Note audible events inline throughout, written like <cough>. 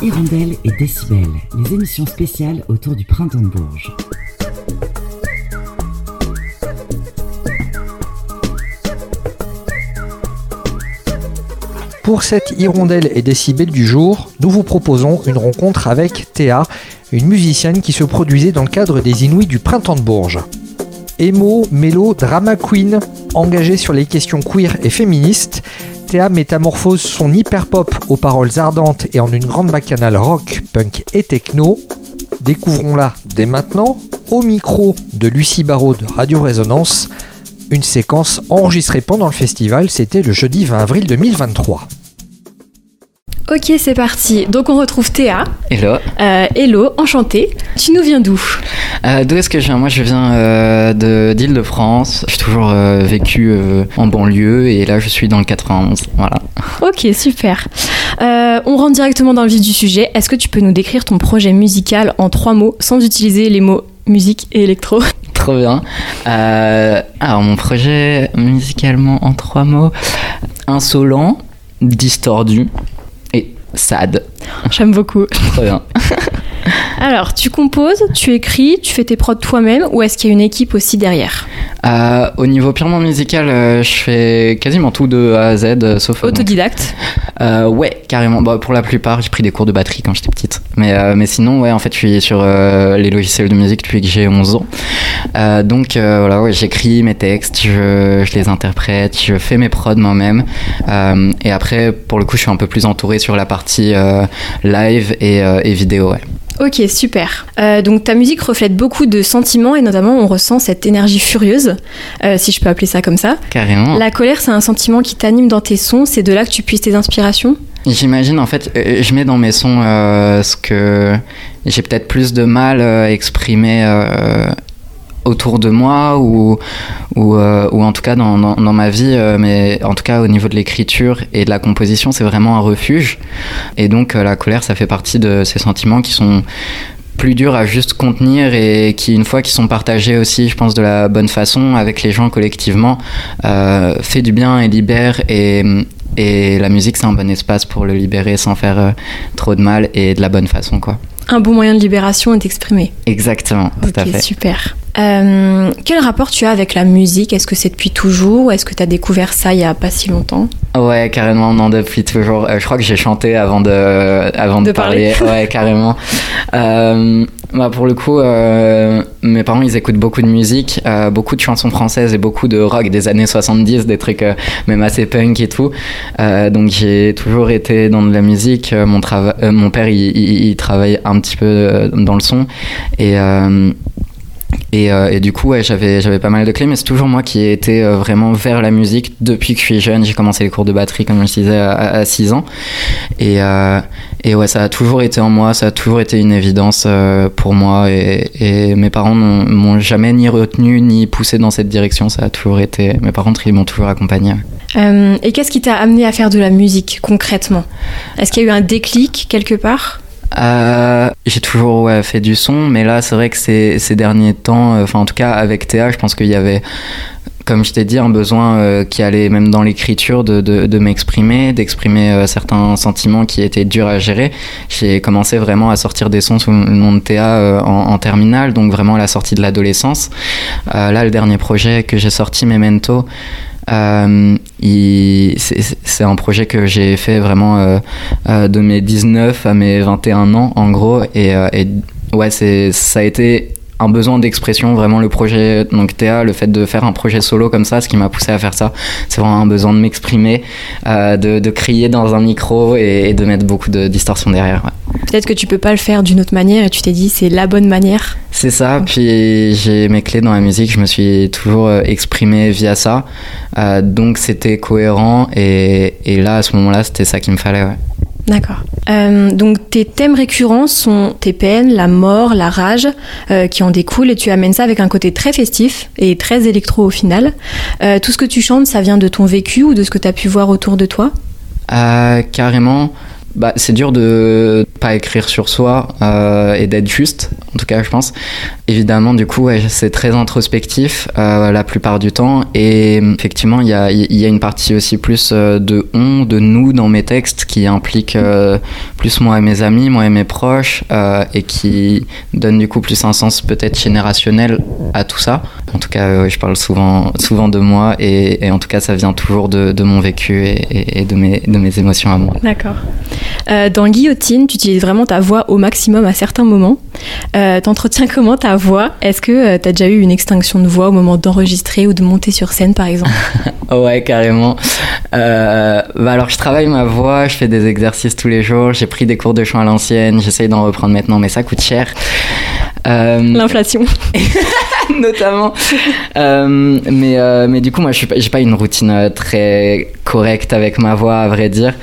Hirondelle et Décibel, les émissions spéciales autour du printemps de Bourges. Pour cette hirondelle et décibel du jour, nous vous proposons une rencontre avec Théa, une musicienne qui se produisait dans le cadre des Inouïs du printemps de Bourges. Emo, mélo, drama queen, engagée sur les questions queer et féministes, Métamorphose son hyper-pop aux paroles ardentes et en une grande bacchanale rock, punk et techno. Découvrons-la dès maintenant au micro de Lucie Barraud de Radio Résonance. Une séquence enregistrée pendant le festival, c'était le jeudi 20 avril 2023. Ok, c'est parti. Donc on retrouve Théa. Hello. Euh, hello, enchantée. Tu nous viens d'où? Euh, D'où est-ce que je viens? Moi, je viens euh, de- d'Île-de-France. J'ai toujours euh, vécu en banlieue et là, je suis dans le 91. Voilà. Ok, super. On rentre directement dans le vif du sujet. Est-ce que tu peux nous décrire ton projet musical en trois mots sans utiliser les mots musique et électro? <laughs> Trop bien. Alors, mon projet musicalement en trois mots insolent, distordu sad. J'aime beaucoup. Trop bien. <laughs> Alors, tu composes, tu écris, tu fais tes prods toi-même ou est-ce qu'il y a une équipe aussi derrière? Euh, au niveau purement musical, euh, je fais quasiment tout de A à Z, euh, sauf. Autodidacte? Euh, ouais, carrément. Bah, pour la plupart, j'ai pris des cours de batterie quand j'étais petite. Mais, euh, mais sinon, ouais, en fait, je suis sur euh, les logiciels de musique depuis que j'ai 11 ans. Euh, donc, voilà, ouais, j'écris mes textes, je, je les interprète, je fais mes prods moi-même. Et après, pour le coup, je suis un peu plus entouré sur la partie live et, et vidéo, ouais. Ok, super. Euh, donc ta musique reflète beaucoup de sentiments et notamment on ressent cette énergie furieuse, euh, si je peux appeler ça comme ça. Carrément. La colère, c'est un sentiment qui t'anime dans tes sons, c'est de là que tu puisses tes inspirations? J'imagine, en fait, euh, je mets dans mes sons euh, ce que j'ai peut-être plus de mal euh, à exprimer autour de moi ou, ou, en tout cas dans, dans, dans ma vie, mais en tout cas au niveau de l'écriture et de la composition, c'est vraiment un refuge. Et donc la colère, ça fait partie de ces sentiments qui sont plus durs à juste contenir et qui, une fois qu'ils sont partagés aussi, je pense, de la bonne façon avec les gens collectivement, fait du bien et libère. Et, et la musique, c'est un bon espace pour le libérer sans faire euh, trop de mal et de la bonne façon, quoi. Un bon moyen de libération est exprimé. Exactement, tout à fait. super. Euh, quel rapport tu as avec la musique? Est-ce que c'est depuis toujours? Ou est-ce que tu as découvert ça il y a pas si longtemps? Ouais, carrément, non, depuis toujours. Euh, je crois que j'ai chanté avant de, avant de, De parler. Ouais, carrément. <laughs> Bah, pour le coup, euh, mes parents, ils écoutent beaucoup de musique, euh, beaucoup de chansons françaises et beaucoup de rock des années 70, des trucs euh, même assez punk et tout. Euh, donc j'ai toujours été dans de la musique. Euh, Mon, mon père, il, il, il travaille un petit peu dans le son. Et... euh, et, du coup, j'avais, pas mal de clés, mais c'est toujours moi qui ai été euh, vraiment vers la musique depuis que je suis jeune. J'ai commencé les cours de batterie, comme je disais, à, à 6 ans. Et, euh, et ouais, ça a toujours été en moi, ça a toujours été une évidence pour moi. Et, mes parents m'ont jamais ni retenu ni poussé dans cette direction. Ça a toujours été. Mes parents, ils m'ont toujours accompagné. Et qu'est-ce qui t'a amené à faire de la musique concrètement? Est-ce qu'il y a eu un déclic quelque part? Euh, j'ai toujours fait du son, mais là, c'est vrai que ces, derniers temps, euh, enfin, en tout cas, avec Théa, je pense qu'il y avait, comme je t'ai dit, un besoin euh, qui allait même dans l'écriture de, m'exprimer, d'exprimer certains sentiments qui étaient durs à gérer. J'ai commencé vraiment à sortir des sons sous le nom de Théa en, en terminale, donc vraiment à la sortie de l'adolescence. Là, le dernier projet que j'ai sorti, Memento, c'est c'est un projet que j'ai fait vraiment euh, euh, de mes 19 à mes 21 ans en gros. Et, euh, et ouais ça a été un besoin d'expression vraiment le projet donc Théa le fait de faire un projet solo comme ça ce qui m'a poussé à faire ça c'est vraiment un besoin de m'exprimer euh, de, de crier dans un micro et, et de mettre beaucoup de distorsion derrière ouais. Peut-être que tu peux pas le faire d'une autre manière et tu t'es dit c'est la bonne manière. C'est ça, puis j'ai mes clés dans la musique, je me suis toujours euh, exprimé via ça, Euh, donc c'était cohérent et, et là à ce moment-là c'était ça qu'il me fallait. Ouais. D'accord. Euh, donc tes thèmes récurrents sont tes peines, la mort, la rage euh, qui en découlent et tu amènes ça avec un côté très festif et très électro au final. Euh, tout ce que tu chantes, ça vient de ton vécu ou de ce que tu as pu voir autour de toi? Carrément, bah, c'est dur de pas écrire sur soi euh, et d'être juste, en tout cas, je pense. Évidemment, du coup, c'est très introspectif euh, la plupart du temps. Et effectivement, il y a, y a, une partie aussi plus euh, de on, de nous dans mes textes qui implique plus moi et mes amis, moi et mes proches, et qui donne du coup plus un sens peut-être générationnel à tout ça. En tout cas, je parle souvent, souvent de moi, et, et, en tout cas, ça vient toujours de, de mon vécu et, et, de, mes, de mes émotions à moi. D'accord. Dans Guillotine, tu utilises vraiment ta voix au maximum à certains moments. T'entretiens <laughs> comment ta voix? Est-ce que tu as déjà eu une extinction de voix au moment d'enregistrer ou de monter sur scène, par exemple? <laughs> Ouais, carrément. Euh, bah alors, je travaille ma voix, je fais des exercices tous les jours, j'ai pris des cours de chant à l'ancienne, j'essaye d'en reprendre maintenant, mais ça coûte cher. Euh... L'inflation. <laughs> Notamment. Euh, mais, euh, mais du coup, moi, je n'ai pas une routine très correcte avec ma voix, à vrai dire.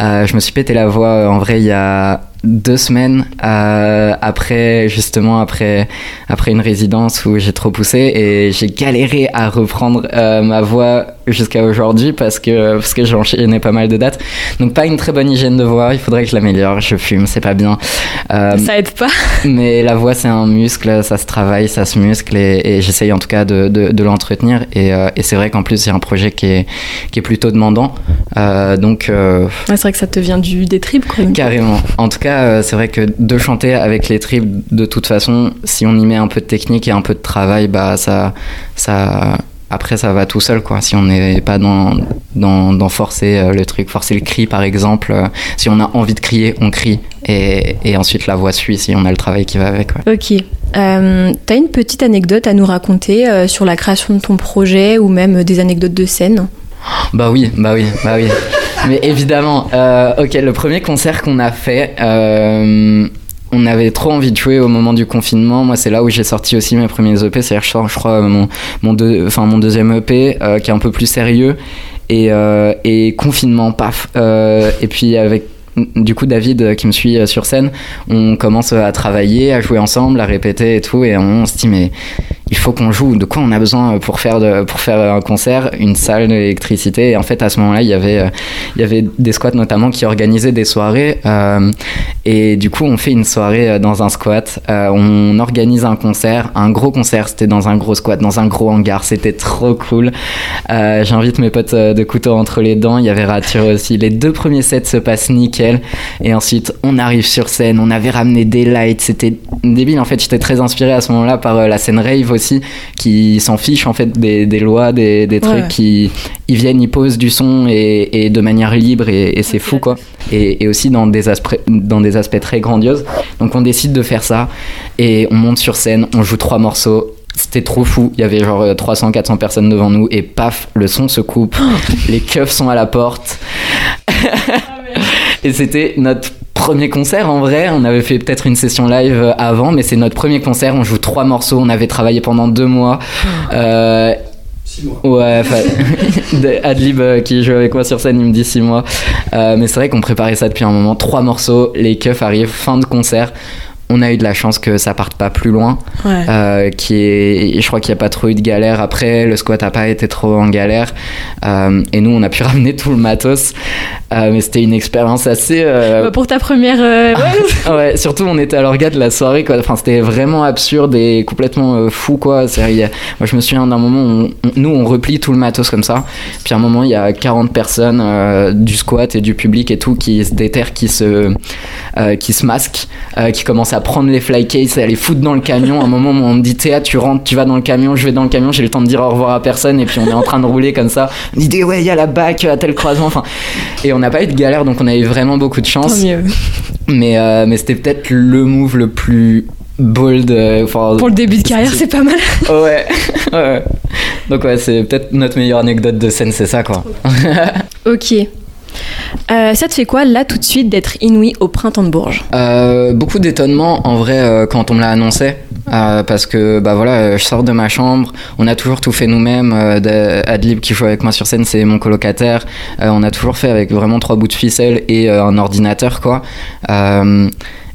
Euh, je me suis pété la en vrai, il y a deux semaines euh, après justement après après une résidence où j'ai trop poussé et j'ai galéré à reprendre euh, ma voix jusqu'à aujourd'hui parce que parce que j'ai enchaîné pas mal de dates. Donc pas une très bonne hygiène de voix. Il faudrait que je l'améliore. Je fume c'est pas bien. Euh, ça aide pas. <laughs> mais la voix c'est un muscle. Ça se travaille ça se muscle. Et, et j'essaye en tout cas de, de, de l'entretenir. Et, euh, et c'est vrai qu'en plus c'est un projet qui est qui est plutôt demandant. Euh, donc ouais, c'est vrai que ça te vient du des tripes quoi. Carrément. En tout cas c'est vrai que de chanter avec les tripes, de toute façon, si on y met un peu de technique et un peu de travail, bah ça, ça, après ça va tout seul quoi. Si on n'est pas dans, dans, dans, forcer le truc, forcer le cri par exemple, si on a envie de crier, on crie et, et ensuite la voix suit si on a le travail qui va avec. Ouais. Ok. Euh, T'as une petite anecdote à nous raconter euh, sur la création de ton projet ou même des anecdotes de scène? Bah oui, bah oui, bah oui. Mais évidemment, euh, ok, le premier concert qu'on a fait, euh, on avait trop envie de jouer au moment du confinement. Moi, c'est là où j'ai sorti aussi mes premiers EP. C'est-à-dire, je, je crois, mon, deux, enfin, mon deuxième EP, euh, qui est un peu plus sérieux. Et, et confinement, paf. et puis, avec du coup David qui me suit sur scène on commence à travailler à jouer ensemble à répéter et tout et on se dit mais il faut qu'on joue. De quoi on a besoin pour faire pour faire un concert une salle d'électricité? Et en fait à ce moment-là il y avait il y avait des squats notamment qui organisaient des soirées euh, et du coup on fait une soirée dans un squat. Euh, on organise un concert un gros concert. C'était dans un gros squat dans un gros hangar. C'était trop cool. Euh, j'invite mes potes de couteau entre les dents. Il y avait Rature aussi. Les deux premiers sets se passent nickel. Et ensuite, on arrive sur scène, on avait ramené des lights, c'était débile. En fait, j'étais très inspiré à ce moment-là par euh, la scène rave aussi, qui s'en fiche en fait des, des lois, des, des trucs, ouais. qui ils viennent, ils posent du son et, et de manière libre et, et c'est fou quoi. Et, et, aussi dans des, aspects, dans des aspects très grandioses. Donc on décide de faire ça et on monte sur scène, on joue trois morceaux c'était trop fou. Il y avait genre 300-400 personnes devant nous et paf, le son se coupe, les keufs sont à la porte. Et c'était notre premier concert en vrai. On avait fait peut-être une session live avant, mais c'est notre premier concert. On joue trois morceaux. On avait travaillé pendant deux mois. Euh, Six mois. Ouais, <laughs> Adlib euh, qui joue avec moi sur scène, il me dit six mois. Euh, mais c'est vrai qu'on préparait ça depuis un moment. Trois morceaux, les keufs arrivent, fin de concert on a eu de la chance que ça parte pas plus loin. Ouais. Euh, qui est, je crois qu'il n'y a pas trop eu de galère après. Le squat n'a pas été trop en galère. Euh, et nous, on a pu <laughs> ramener tout le matos. Euh, mais c'était une expérience assez. Bah pour ta première. <laughs> ouais. ouais. surtout, on était à l'organe de la soirée. Quoi. Enfin, c'était vraiment absurde et complètement fou. Quoi. A, moi, je me souviens d'un moment où on, nous, on replie tout le matos comme ça. Puis à un moment, il y a 40 personnes du squat et du public et tout qui se déterrent, qui se, qui se masquent, qui commencent à prendre les fly cases et à les foutre dans le camion. À un moment on me dit Théa, tu rentres, tu vas dans le camion, je vais dans le camion, j'ai le temps de dire au revoir à personne et puis on est en train de rouler comme ça. On me dit ouais, il y a la bac à tel croisement. Enfin, et on n'a pas eu de galère donc on avait vraiment beaucoup de chance. Tant mieux. Mais, euh, mais c'était peut-être le move le plus bold. Euh, Pour le début de carrière, c'est pas mal. <laughs> ouais. ouais. Donc ouais, c'est peut-être notre meilleure anecdote de scène, c'est ça quoi. ok. Euh, ça te fait quoi là tout de suite d'être inouï au printemps de Bourges? Euh, Beaucoup d'étonnement en vrai euh, quand on me l'a annoncé. parce que bah voilà, je sors de ma chambre, on a toujours tout fait nous-mêmes. Adlib qui joue avec moi sur scène, c'est mon colocataire. on a toujours fait avec vraiment trois bouts de ficelle et un ordinateur quoi.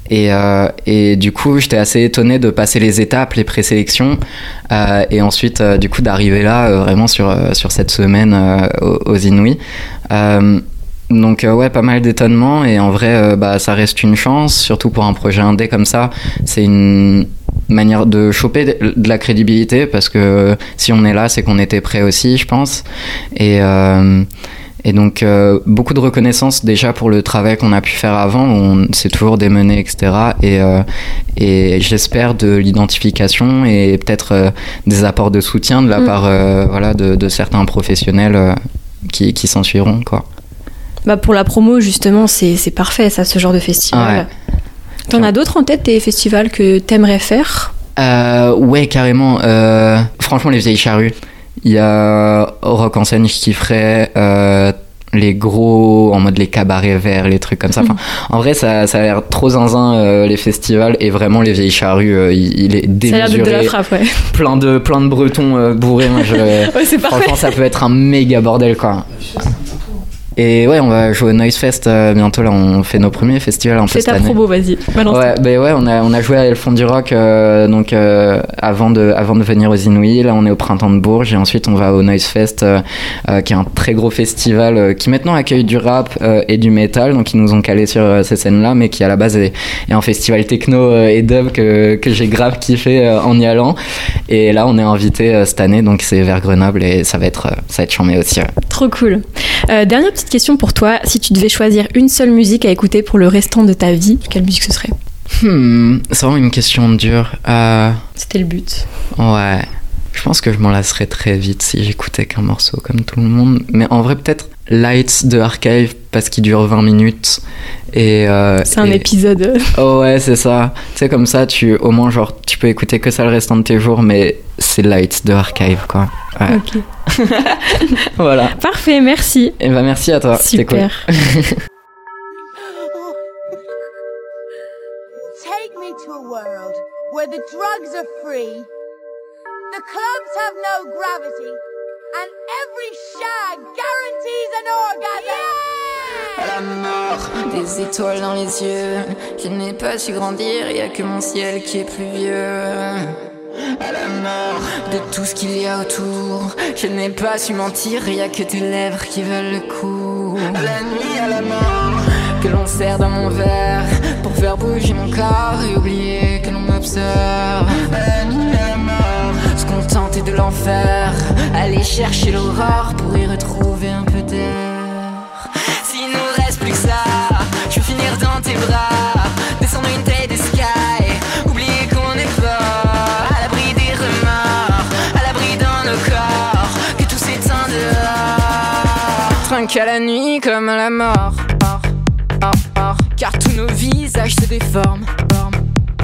Et, et, du coup, j'étais assez étonné de passer les étapes, les présélections, et ensuite, du coup, d'arriver là, vraiment sur, sur cette semaine aux, aux Inouïs Donc euh, ouais, pas mal d'étonnements et en vrai, euh, bah, ça reste une chance, surtout pour un projet indé comme ça. C'est une manière de choper de la crédibilité parce que si on est là, c'est qu'on était prêt aussi, je pense. Et, euh, et donc euh, beaucoup de reconnaissance déjà pour le travail qu'on a pu faire avant. On s'est toujours démené, etc. Et, euh, et j'espère de l'identification et peut-être euh, des apports de soutien de la Mm. part euh, voilà, de, de certains professionnels qui, qui s'en suivront. Quoi. Bah pour la promo, justement, c'est c'est parfait, ça, ce genre de festival. T'en as d'autres en tête, des festivals que t'aimerais faire? Euh, ouais, carrément. Euh, franchement, les vieilles charrues. Il y a Rock en scène, je kifferais. euh, les gros, en mode les cabarets verts, les trucs comme ça. Enfin, en vrai, ça, ça a l'air trop zinzin, euh, les festivals. Et vraiment, les vieilles charrues, euh, il, il est Ça a l'air de la démesuré. frappe, ouais. <laughs> plein, de, plein de bretons euh, bourrés. Moi, je... <laughs> Ouais, c'est parfait. Franchement, ça peut être un méga bordel, quoi. Et ouais, on va jouer au Noise Fest euh, bientôt. Là, on fait nos premiers festivals un peu Fais cette ta année. promo, vas-y. Balance. Ouais, ben ouais, on a, on a joué à El Fond du Rock euh, donc, euh, avant, de, avant de venir aux Inouïs. Là, on est au Printemps de Bourges et ensuite on va au Noise Fest, euh, euh, qui est un très gros festival euh, qui maintenant accueille du rap euh, et du métal. Donc, ils nous ont calé sur ces scènes-là, mais qui à la base est, est un festival techno euh, et dub que, que j'ai grave kiffé euh, en y allant. Et là, on est invité euh, cette année, donc c'est vers Grenoble et ça va être, ça va être chambé aussi. ouais. Trop cool. Euh, dernière petite question pour toi. Si tu devais choisir une seule musique à écouter pour le restant de ta vie, quelle musique ce serait? Hmm, c'est vraiment une question dure. Euh, C'était le but. Ouais. Je pense que je m'en lasserais très vite si j'écoutais qu'un morceau comme tout le monde. Mais en vrai, peut-être Lights de Archive parce qu'il dure 20 minutes. Et. euh, C'est un et- épisode. <laughs> Oh ouais, c'est ça. Tu sais, comme ça, tu, au moins, genre, tu peux écouter que ça le restant de tes jours, mais c'est Lights de Archive, quoi. Ouais. Ok. <laughs> Voilà. Parfait, merci. Et bah, merci à toi. C'était cool. Super. <laughs> Take me to a world where the drugs are free, the clubs have no gravity, and every shag guarantees an orgasm. À la mort, des étoiles dans les yeux. Je n'ai pas su grandir, y a que mon ciel qui est plus vieux. À la mort de tout ce qu'il y a autour. Je n'ai pas su mentir, y a que tes lèvres qui veulent le coup. À la nuit, à la mort, que l'on sert dans mon verre pour faire bouger mon corps et oublier que l'on m'observe. À la nuit, à la mort, se contenter de l'enfer. Aller chercher l'aurore pour y retrouver un peu d'air. S'il nous reste plus que ça, je veux finir dans tes bras, descendre une tête des sky, oublier qu'on est fort, à l'abri des remords, à l'abri dans nos corps, que tout s'éteint dehors. Trinque à la nuit comme à la mort, Or, or, or, car tous nos visages se déforment, forment,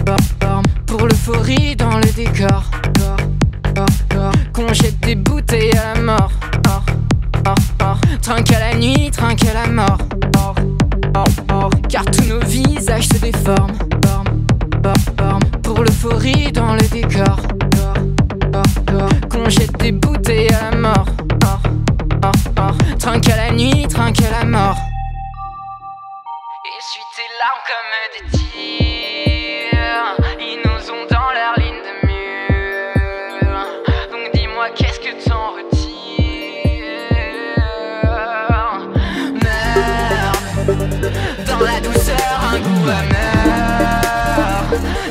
forment, forment, pour l'euphorie dans le décor,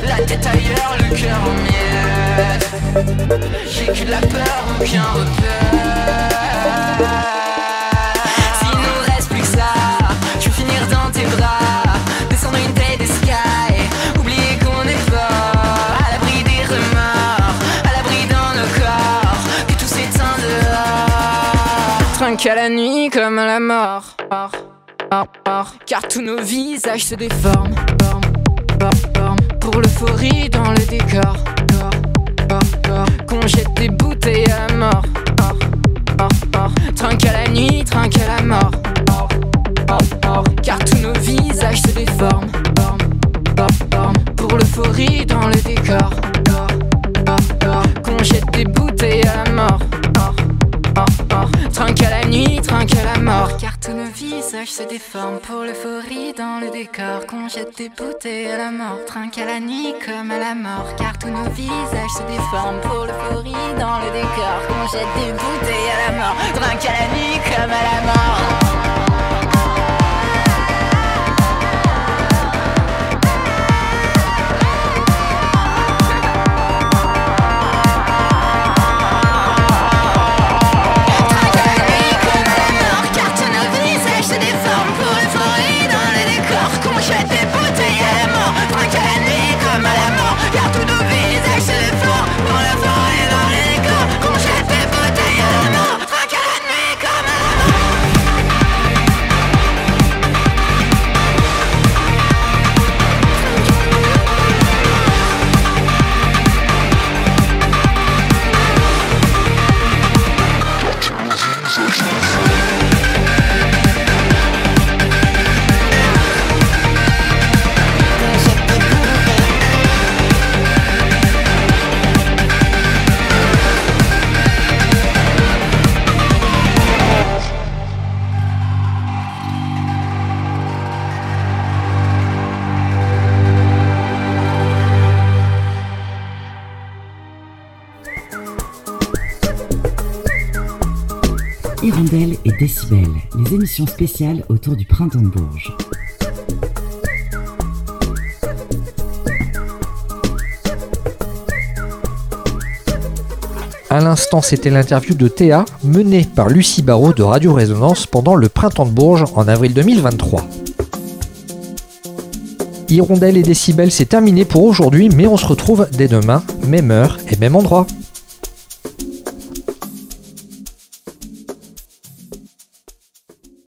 La tête ailleurs, le cœur en miettes. J'ai que de la peur, aucun repère. S'il nous reste plus que ça, je veux finir dans tes bras, descendre une tête des sky, oublier qu'on est fort, à l'abri des remords, à l'abri dans nos corps, que tout s'éteint dehors. Trinque à la nuit comme à la mort, Or, or, or, car tous nos visages se déforment, forment, forment, forment, pour l'euphorie dans le décor. Or, or, or, Qu'on jette des bouteilles à mort. Or, or, or, Trinque à la nuit, trinque à la mort. Or, or, or, Car tous nos visages se déforment. Forment, forment, forment, Pour l'euphorie dans le décor. Or, or, or, Qu'on jette des bouteilles à mort. Se déforment pour l'euphorie dans le décor. Qu'on jette des bouteilles à la mort. Trinque à la nuit comme à la mort. Car tous nos visages se déforment pour l'euphorie dans le décor. Qu'on jette des bouteilles à la mort. Trinque à la nuit comme à la mort. Décibel, les émissions spéciales autour du printemps de Bourges. À l'instant, c'était l'interview de Théa menée par Lucie Barrault de Radio Résonance pendant le printemps de Bourges en avril 2023. Hirondelle et Décibel, c'est terminé pour aujourd'hui, mais on se retrouve dès demain, même heure et même endroit.